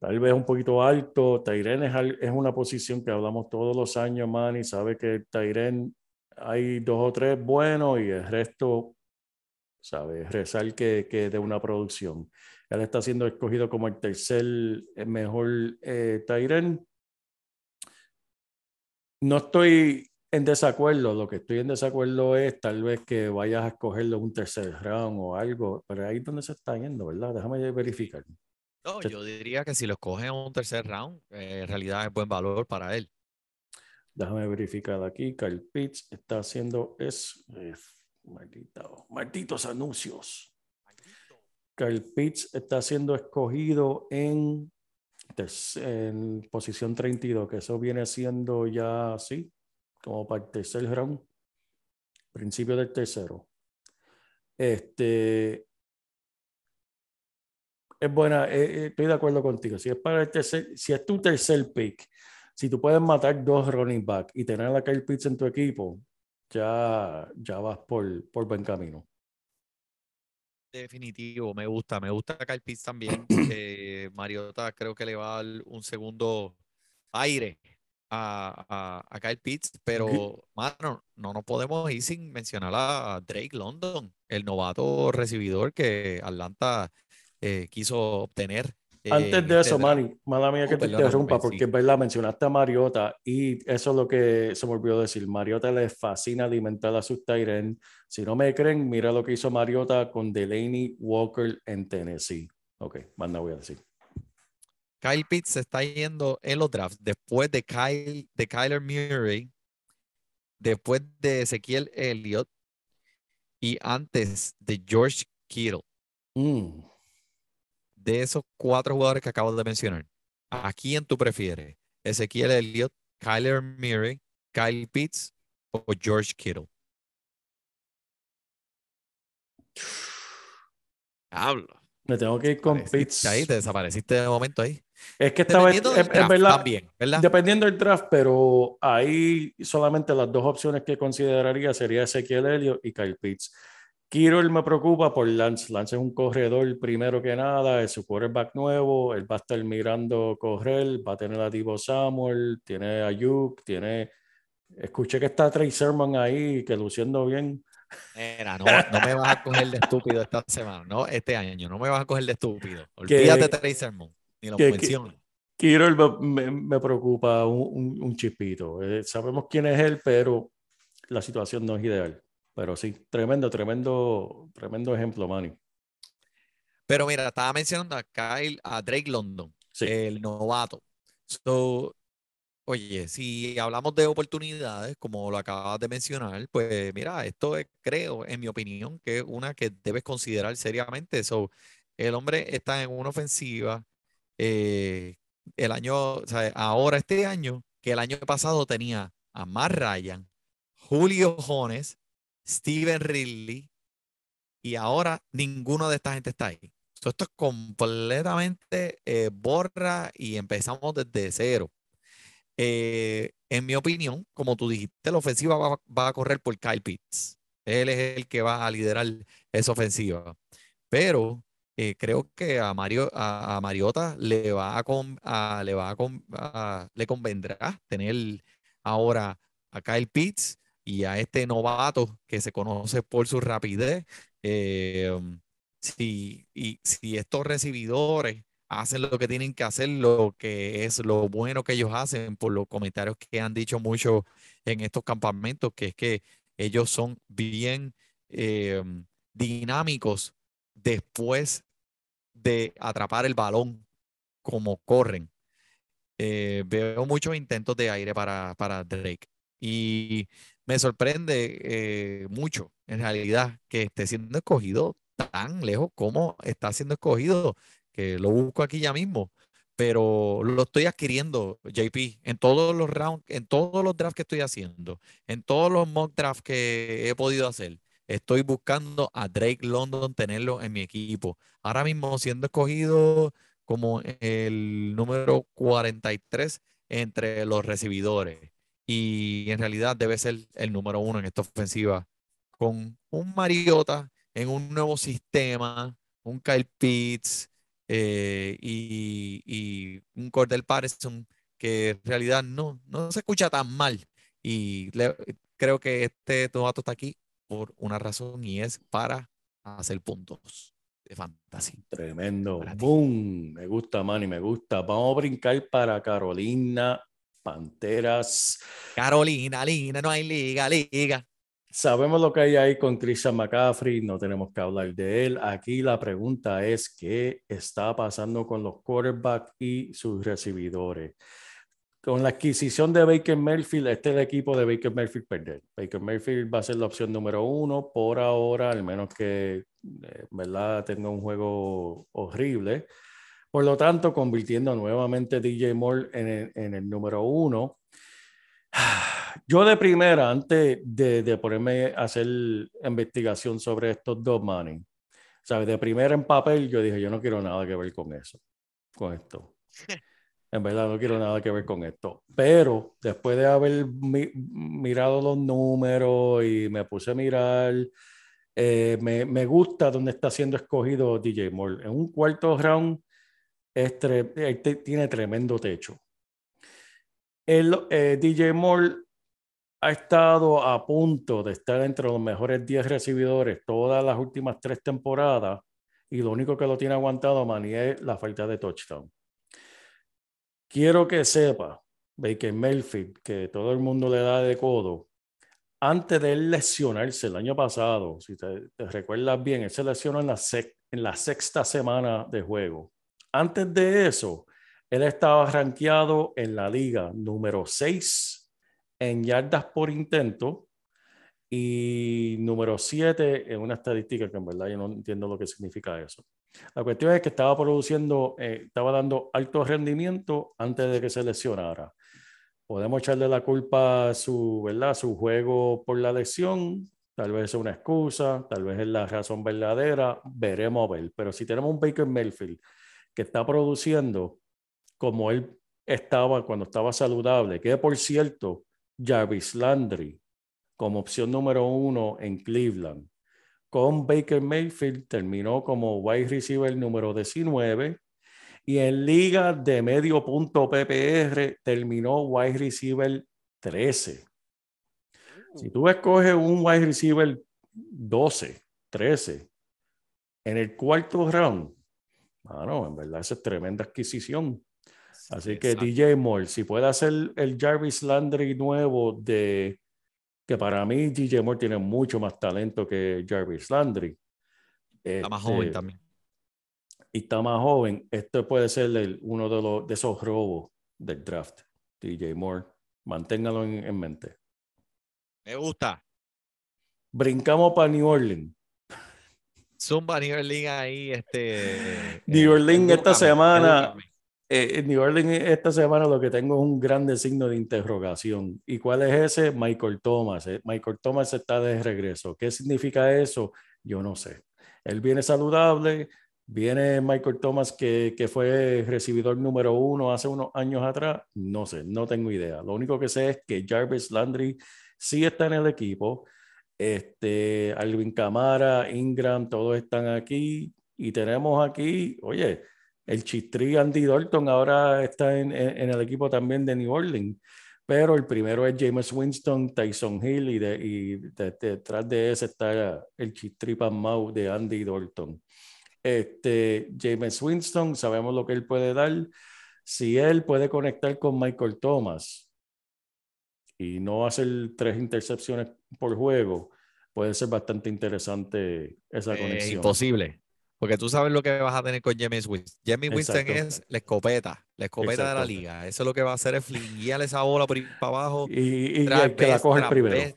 Tal vez un poquito alto. Tyren es, es, una posición que hablamos todos los años, man, y sabe que Tyren hay dos o tres buenos y el resto, sabe, rezar que, que de una producción. Él está siendo escogido como el tercer mejor eh, no estoy en desacuerdo. Lo que estoy en desacuerdo es tal vez que vayas a escogerlo un tercer round o algo, pero ahí es donde se está yendo, ¿verdad? Déjame verificar. No, yo diría que si lo escogen en un tercer round, eh, en realidad es buen valor para él. Déjame verificar aquí. Kyle Pitts está haciendo es eh, maldito- malditos anuncios. Kyle Pitts está siendo escogido en, en posición 32, que eso viene siendo ya así, como para el tercer round, principio del tercero. Este es buena, eh, eh, estoy de acuerdo contigo. Si es para el tercer, si es tu tercer pick, si tú puedes matar dos running back y tener a Kyle Pitts en tu equipo, ya, ya vas por, por buen camino. Definitivo, me gusta, me gusta Kyle Pitts también. Eh, Mariota creo que le va a dar un segundo aire a, a, a Kyle Pitts, pero mano, no nos podemos ir sin mencionar a Drake London, el novato recibidor que Atlanta eh, quiso obtener. eh, Antes de este eso, draft. Manny, mala mía Oh, que te perdóname, interrumpa, sí. porque es verdad, mencionaste a Mariota y eso es lo que se me olvidó decir. Mariota le fascina alimentar a sus Tyren. Si no me creen, mira lo que hizo Mariota con Delaney Walker en Tennessee. Ok, más voy a decir. Kyle Pitts se está yendo en los drafts después de Kyle, de Kyler Murray, después de Ezequiel Elliott y antes de George Kittle. Mm, De esos cuatro jugadores que acabo de mencionar, ¿a quién tú prefieres? ¿Ezequiel Elliott, Kyler Murray, Kyle Pitts o George Kittle? Hablo. me tengo que ir con Pitts. Ahí te desapareciste de momento ahí. Es que esta vez, Dependiendo es, del es draft verdad, también, ¿verdad? dependiendo del draft, pero ahí solamente las dos opciones que consideraría sería Ezequiel Elliott y Kyle Pitts. Kirol me preocupa por Lance. Lance es un corredor primero que nada, es su quarterback nuevo, él va a estar mirando correr, va a tener a Divo Samuel, tiene a Yuk, tiene... Escuché que está Trey Sermon ahí, que luciendo bien. Mira, no, no me vas a coger de estúpido esta semana, no, este año, no me vas a coger de estúpido. Olvídate de Trey Sermon, ni lo. Kirol me, me- me preocupa un, un- un chispito. Eh, sabemos quién es él, pero la situación no es ideal. Pero sí, tremendo, tremendo, tremendo ejemplo, Manny. Pero mira, estaba mencionando a Kyle, a Drake London, Sí. el novato. So, oye, si hablamos de oportunidades, como lo acabas de mencionar, pues mira, esto es, creo, en mi opinión, que es una que debes considerar seriamente. So, el hombre está en una ofensiva eh, el año, o sea, ahora este año, que el año pasado tenía a Matt Ryan, Julio Jones, Steven Ridley, y ahora ninguno de esta gente está ahí. Esto es completamente eh, borra y empezamos desde cero. Eh, en mi opinión, como tú dijiste, la ofensiva va, va a correr por Kyle Pitts. Él es el que va a liderar esa ofensiva. Pero eh, creo que a Mario, a, Mariota le va a, le va a- le convendrá tener ahora a Kyle Pitts y a este novato que se conoce por su rapidez. eh, si, y si estos recibidores hacen lo que tienen que hacer, lo que es lo bueno que ellos hacen, por los comentarios que han dicho mucho en estos campamentos, que es que ellos son bien eh, dinámicos después de atrapar el balón como corren. Eh, veo muchos intentos de aire para, para Drake y me sorprende eh, mucho en realidad que esté siendo escogido tan lejos como está siendo escogido, que lo busco aquí ya mismo, pero lo estoy adquiriendo, JP, en todos los rounds, en todos los drafts que estoy haciendo, en todos los mock drafts que he podido hacer. Estoy buscando a Drake London tenerlo en mi equipo. Ahora mismo siendo escogido como el número 43 entre los recibidores. Y en realidad debe ser el número uno en esta ofensiva. Con un Mariota en un nuevo sistema, un Kyle Pitts eh, y, un Cordell Patterson que en realidad no, no se escucha tan mal. Y creo que este novato está aquí por una razón y es para hacer puntos de fantasy. Tremendo. Boom. Me gusta, Manny, me gusta. Vamos a brincar para Carolina Panteras. Carolina, Lina, no hay liga, liga. Sabemos lo que hay ahí con Christian McCaffrey, no tenemos que hablar de él. Aquí la pregunta es qué está pasando con los quarterbacks y sus recibidores. Con la adquisición de Baker Mayfield, este es el equipo de Baker Mayfield perder. Baker Mayfield va a ser la opción número uno por ahora, al menos que eh, ¿verdad? tenga un juego horrible. Por lo tanto, convirtiendo nuevamente DJ Moore en el, en el número uno. Yo de primera, antes de, de, ponerme a hacer investigación sobre estos dos money, ¿sabes? De primera en papel, yo dije, yo no quiero nada que ver con eso, con esto. En verdad, no quiero nada que ver con esto. Pero después de haber mi, mirado los números y me puse a mirar, eh, me, gusta donde está siendo escogido DJ Moore. En un cuarto round, es tre tiene tremendo techo. El, eh, DJ Moore ha estado a punto de estar entre los mejores 10 recibidores todas las últimas tres temporadas y lo único que lo tiene aguantado, Manny, es la falta de touchdown. Quiero que sepa, Baker Mayfield, que todo el mundo le da de codo. Antes de lesionarse el año pasado, si te, te recuerdas bien, él se lesionó en la, en la sexta semana de juego. Antes de eso, él estaba rankeado en la liga número 6 en yardas por intento y número 7 en una estadística que en verdad yo no entiendo lo que significa eso. La cuestión es que estaba produciendo, eh, estaba dando alto rendimiento antes de que se lesionara. Podemos echarle la culpa a su, ¿verdad? su juego por la lesión, tal vez es una excusa, tal vez es la razón verdadera, veremos a ver. Pero si tenemos un Baker Mayfield que está produciendo como él estaba cuando estaba saludable, que por cierto, Jarvis Landry como opción número uno en Cleveland. Con Baker Mayfield terminó como wide receiver número 19 y en liga de medio punto PPR terminó wide receiver 13. Si tú escoges un wide receiver 12, 13 en el cuarto round, bueno, en verdad esa es tremenda adquisición. Así que DJ Moore, si puede hacer el Jarvis Landry nuevo de que para mí DJ Moore tiene mucho más talento que Jarvis Landry. Está más joven Este, también. Y está más joven. Esto puede ser el- uno de, los, de esos robos del draft. DJ Moore. Manténgalo en, en mente. Me gusta. Brincamos para New Orleans. Zumba New Orleans ahí, este. New Orleans esta semana- edúcame. Eh, New Orleans esta semana lo que tengo es un grande signo de interrogación. ¿Y cuál es ese? Michael Thomas. Eh, Michael Thomas está de regreso. ¿Qué significa eso? Yo no sé. Él viene saludable, viene Michael Thomas que, que fue recibidor número uno hace unos años atrás. No sé, no tengo idea. Lo único que sé es que Jarvis Landry sí está en el equipo. Este, Alvin Camara, Ingram, todos están aquí. Y tenemos aquí, oye, el chistrí Andy Dalton ahora está en, en- en el equipo también de New Orleans, pero el primero es James Winston, Tyson Hill y, de- y de- detrás de ese está el chistrí Mau de Andy Dalton. Este, James Winston, sabemos lo que él puede dar. Si él puede conectar con Michael Thomas y no hacer tres intercepciones por juego, puede ser bastante interesante esa Eh, conexión. imposible. Porque tú sabes lo que vas a tener con James Winston. James Winston Exacto. es la escopeta, la escopeta de la liga. Eso es lo que va a hacer es flinguearle esa bola por ir para abajo. Y, y tras el que la coge el primero. vez.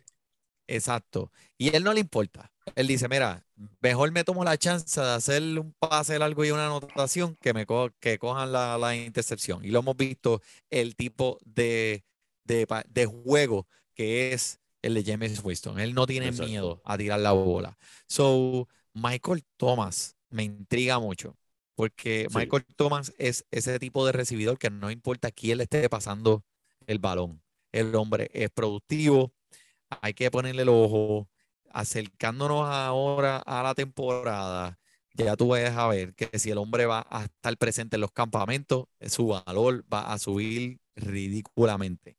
Exacto. Y él no le importa. Él dice, mira, mejor me tomo la chance de hacer un pase largo y una anotación que me co- que cojan la, la intercepción. Y lo hemos visto el tipo de, de, pa- de juego que es el de James Winston. Él no tiene Exacto. miedo a tirar la bola. So, Michael Thomas me intriga mucho. Porque Sí. Michael Thomas es ese tipo de recibidor que no importa quién le esté pasando el balón. El hombre es productivo, hay que ponerle el ojo, acercándonos ahora a la temporada, ya tú vas a ver que si el hombre va a estar presente en los campamentos, su valor va a subir ridículamente.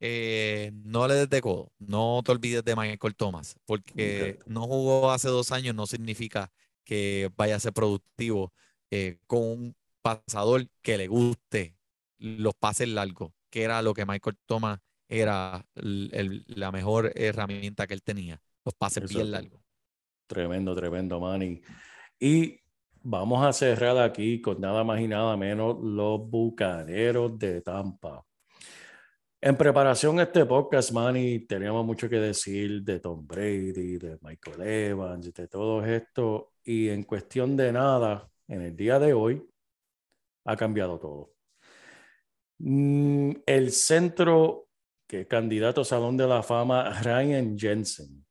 Eh, no le des de codo, no te olvides de Michael Thomas, porque no jugó hace dos años no significa que vaya a ser productivo eh, con un pasador que le guste los pases largos. que era lo que Michael Thomas era el- el- la mejor herramienta que él tenía. Los pases bien Exacto. largos. Tremendo, tremendo, Manny. Y vamos a cerrar aquí con nada más y nada menos los Bucaneros de Tampa. En preparación a este podcast, Manny, teníamos mucho que decir de Tom Brady, de Michael Evans, de todo esto. Y en cuestión de nada, en el día de hoy, ha cambiado todo. Mm, El centro, que candidato Salón de la Fama, Ryan Jensen,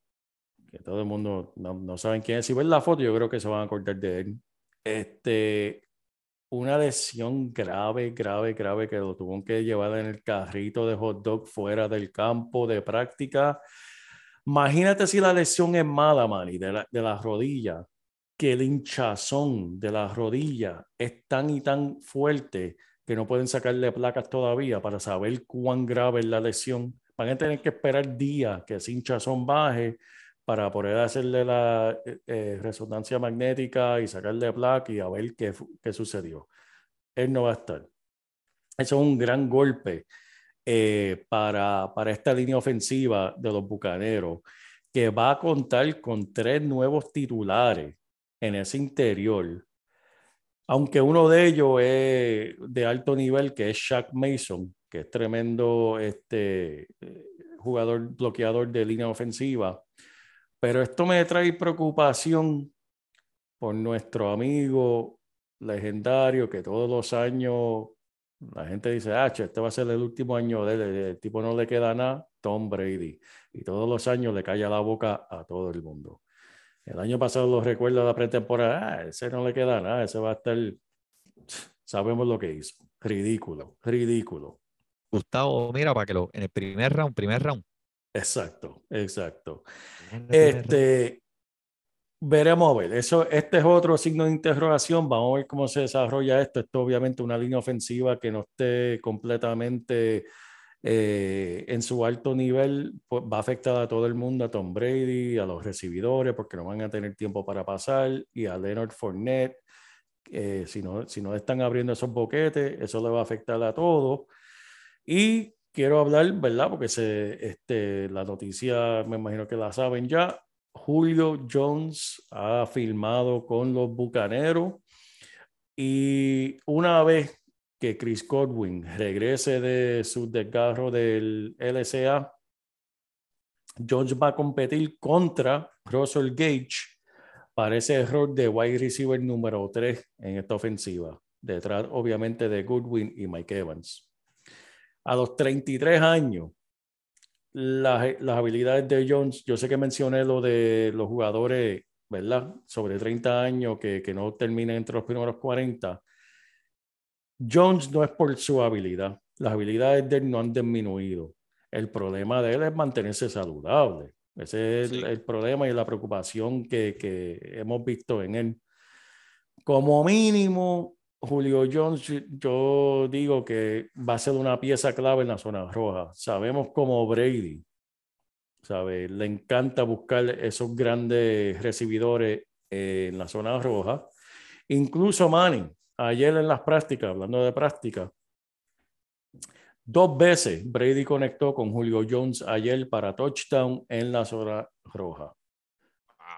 que todo el mundo no, no saben quién es. Si ven la foto, yo creo que se van a acordar de él. Este, una lesión grave, grave, grave que lo tuvieron que llevar en el carrito de hot dog fuera del campo de práctica. Imagínate si la lesión es mala, Manny, de la, de la rodilla, que el hinchazón de la rodilla es tan y tan fuerte que no pueden sacarle placas todavía para saber cuán grave es la lesión. Van a tener que esperar días que ese hinchazón baje para poder hacerle la eh, eh, resonancia magnética y sacarle placa y a ver qué, qué sucedió. Él no va a estar. Eso es un gran golpe eh, para, para esta línea ofensiva de los Bucaneros, que va a contar con tres nuevos titulares en ese interior. Aunque uno de ellos es de alto nivel, que es Shaq Mason, que es tremendo este, eh, jugador bloqueador de línea ofensiva. Pero esto me trae preocupación por nuestro amigo legendario que todos los años la gente dice, ah, este va a ser el último año de él, el tipo no le queda nada, Tom Brady. Y todos los años le calla la boca a todo el mundo. El año pasado lo recuerdo de la pretemporada, ah, ese no le queda nada, ese va a estar, sabemos lo que hizo. Ridículo, ridículo. Gustavo, mira, para que lo, en el primer round, primer round. Exacto, exacto. Este, veremos a ver. Eso, este es otro signo de interrogación. Vamos a ver cómo se desarrolla esto. Esto obviamente una línea ofensiva que no esté completamente eh, en su alto nivel, pues, va a afectar a todo el mundo, a Tom Brady, a los recibidores, porque no van a tener tiempo para pasar, y a Leonard Fournette. eh, si, no, si no están abriendo esos boquetes, eso le va a afectar a todos. Y quiero hablar, ¿verdad? Porque se, este, la noticia, me imagino que la saben ya. Julio Jones ha firmado con los Bucaneros y una vez que Chris Godwin regrese de su desgarro del LSA, Jones va a competir contra Russell Gage para ese error de wide receiver número 3 en esta ofensiva, detrás obviamente de Goodwin y Mike Evans. A los 33 años, las, las habilidades de Jones, yo sé que mencioné lo de los jugadores, ¿verdad? Sobre 30 años que, que no terminen entre los primeros 40. Jones no es por su habilidad. Las habilidades de él no han disminuido. El problema de él es mantenerse saludable. Ese es el, Sí. el problema y la preocupación que, que hemos visto en él. Como mínimo, Julio Jones, yo- yo digo que va a ser una pieza clave en la zona roja. Sabemos como Brady, ¿sabe? Le encanta buscar esos grandes recibidores eh, en la zona roja. Incluso Manning, ayer en las prácticas, hablando de práctica, dos veces Brady conectó con Julio Jones ayer para touchdown en la zona roja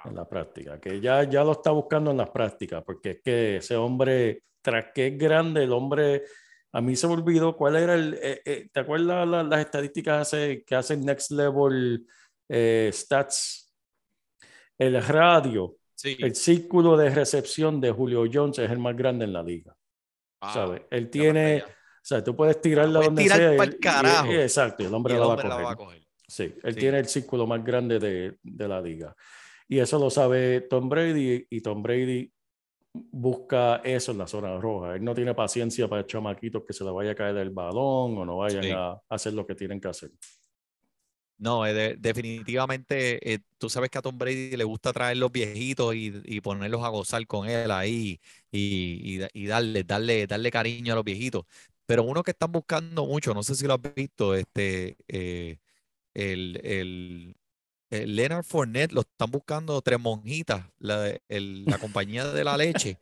en la práctica, que ya, ya lo está buscando en las prácticas, porque es que ese hombre, tras que es grande, el hombre, a mí se me olvidó cuál era el, eh, eh, ¿te acuerdas la- las estadísticas hace- que hacen Next Level eh, Stats? El radio, Sí. el círculo de recepción de Julio Jones es el más grande en la liga, Ah, ¿sabes? Él tiene, para o sea, tú puedes tirarla donde tirar sea. él- y- carajo. y- exacto, el hombre el la va a hombre la va a coger. Sí, él Sí. tiene el círculo más grande de, de la liga. Y eso lo sabe Tom Brady y Tom Brady busca eso en la zona roja. Él no tiene paciencia para chamaquitos que se le vaya a caer el balón o no vayan Sí. a hacer lo que tienen que hacer. No, eh, de- definitivamente, eh, tú sabes que a Tom Brady le gusta traer los viejitos y, y ponerlos a gozar con él ahí y, y y darle, darle, darle cariño a los viejitos. Pero uno que están buscando mucho, no sé si lo has visto, este, eh, el, el, eh, Leonard Fournette lo están buscando tres monjitas, la, la compañía de la leche,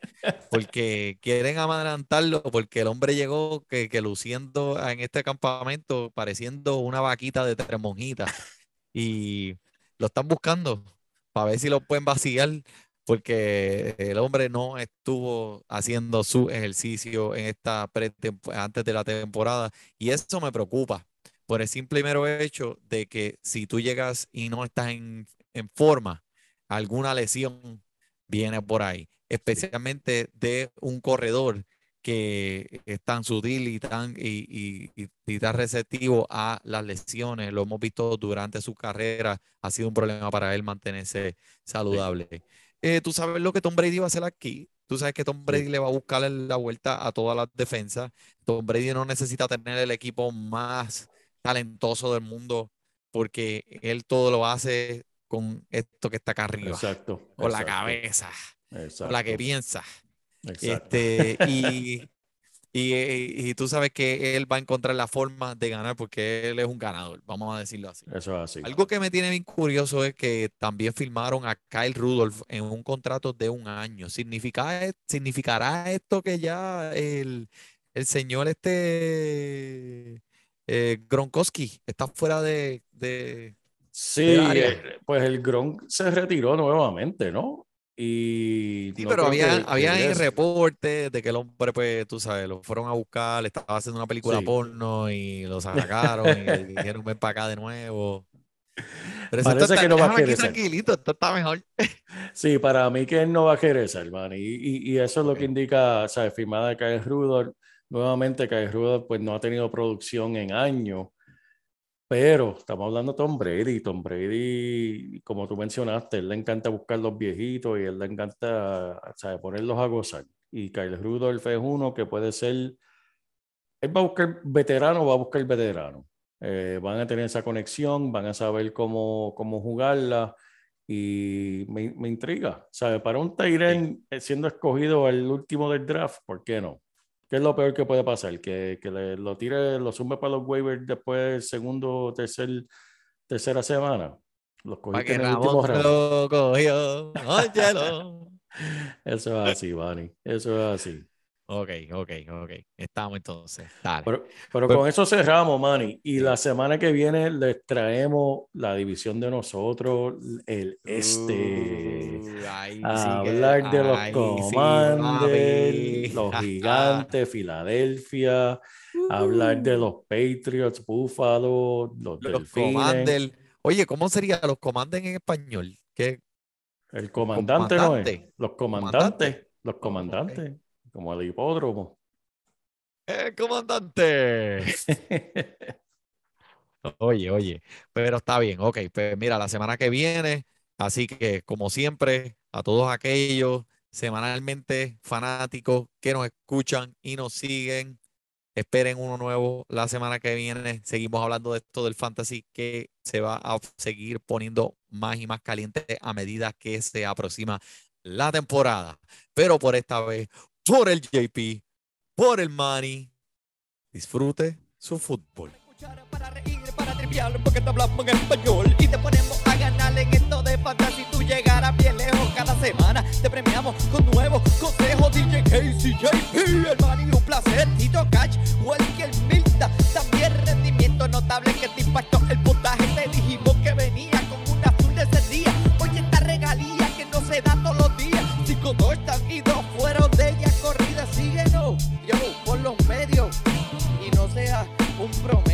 porque quieren amamantarlo, porque el hombre llegó que, luciendo en este campamento, pareciendo una vaquita de tres monjitas, y lo están buscando para ver si lo pueden vaciar, porque el hombre no estuvo haciendo su ejercicio en esta antes de la temporada, y eso me preocupa por el simple y mero hecho de que si tú llegas y no estás en, en forma, alguna lesión viene por ahí, especialmente de un corredor que es tan sutil y tan, y, y- y- y tan receptivo a las lesiones. Lo hemos visto durante su carrera, ha sido un problema para él mantenerse saludable. Eh, tú sabes lo que Tom Brady va a hacer aquí. Tú sabes que Tom Brady le va a buscar la vuelta a todas las defensas. Tom Brady no necesita tener el equipo más talentoso del mundo porque él todo lo hace con esto que está acá arriba, Exacto. con la exacto, cabeza, con la Exacto. que piensa. exacto. Este, y, y, y tú sabes que él va a encontrar la forma de ganar porque él es un ganador, vamos a decirlo así. Eso es así. Algo que me tiene bien curioso es que también firmaron a Kyle Rudolph en un contrato de un año. ¿Significa, e- ¿Significará esto que ya el, el señor este eh, Gronkowski está fuera de, de- Sí, del área? eh, pues el Gronk se retiró nuevamente, ¿no? Y Sí, no pero había, que había regrese. reportes de que el hombre, pues, tú sabes, lo fueron a buscar, le estaba haciendo una película Sí. porno y lo sacaron y le dijeron ven para acá de nuevo. Pero Parece está- que no va a querer tranquilito, esto está mejor. Sí, para mí que él no va a querer ser, man. Y, y, y eso es lo que Ok. indica, ¿sabes? Firmada de Kyle Rudolph. Nuevamente, Rudolph pues no ha tenido producción en años. Pero estamos hablando de Tom Brady. Tom Brady, como tú mencionaste, él le encanta buscar los viejitos y él le encanta, ¿sabes? Ponerlos a gozar. Y Kyle Rudolph es uno que puede ser, él va a buscar veterano, va a buscar veterano. Eh, van a tener esa conexión, van a saber cómo, cómo jugarla y me, me intriga. ¿Sabe? Para un Tyren siendo escogido el último del draft, ¿por qué no? ¿Qué es lo peor que puede pasar? Que, que le- lo tire, lo sume para los waivers después del segundo tercer, tercera semana. Los cogiste que en el último round. lo cogió, óyelo. Eso es así, Vani. Eso es así. Ok, ok, ok. Estamos entonces. Dale. Pero, pero con eso cerramos, Manny. Y la semana que viene les traemos la división de nosotros, el este. Uh, sí que- hablar de los sí, Commanders, papi. los Gigantes, Filadelfia, hablar de los Patriots, Buffalo, los, Los Delfines, Commander. Oye, ¿cómo sería los Commander en español? ¿Qué? el comandante, ¿no es? comandante. Los Comandante. comandantes, los comandantes, como el hipódromo. ¡El comandante! Oye, oye, pero está bien, ok, pues mira, la semana que viene, así que como siempre, a todos aquellos semanalmente fanáticos que nos escuchan y nos siguen, esperen uno nuevo la semana que viene, seguimos hablando de esto del fantasy que se va a seguir poniendo más y más caliente a medida que se aproxima la temporada, pero por esta vez, por el JP, por el Manny, disfrute su fútbol. para reír, para triviar, porque te hablamos en español y te ponemos a ganar en esto de fantasy. Tú llegarás bien lejos cada semana. Te premiamos con nuevos consejos. DJ Casey, JP, el man y un placer. Tito Catch, Welker Milta. También rendimiento notable que te impactó el pronto.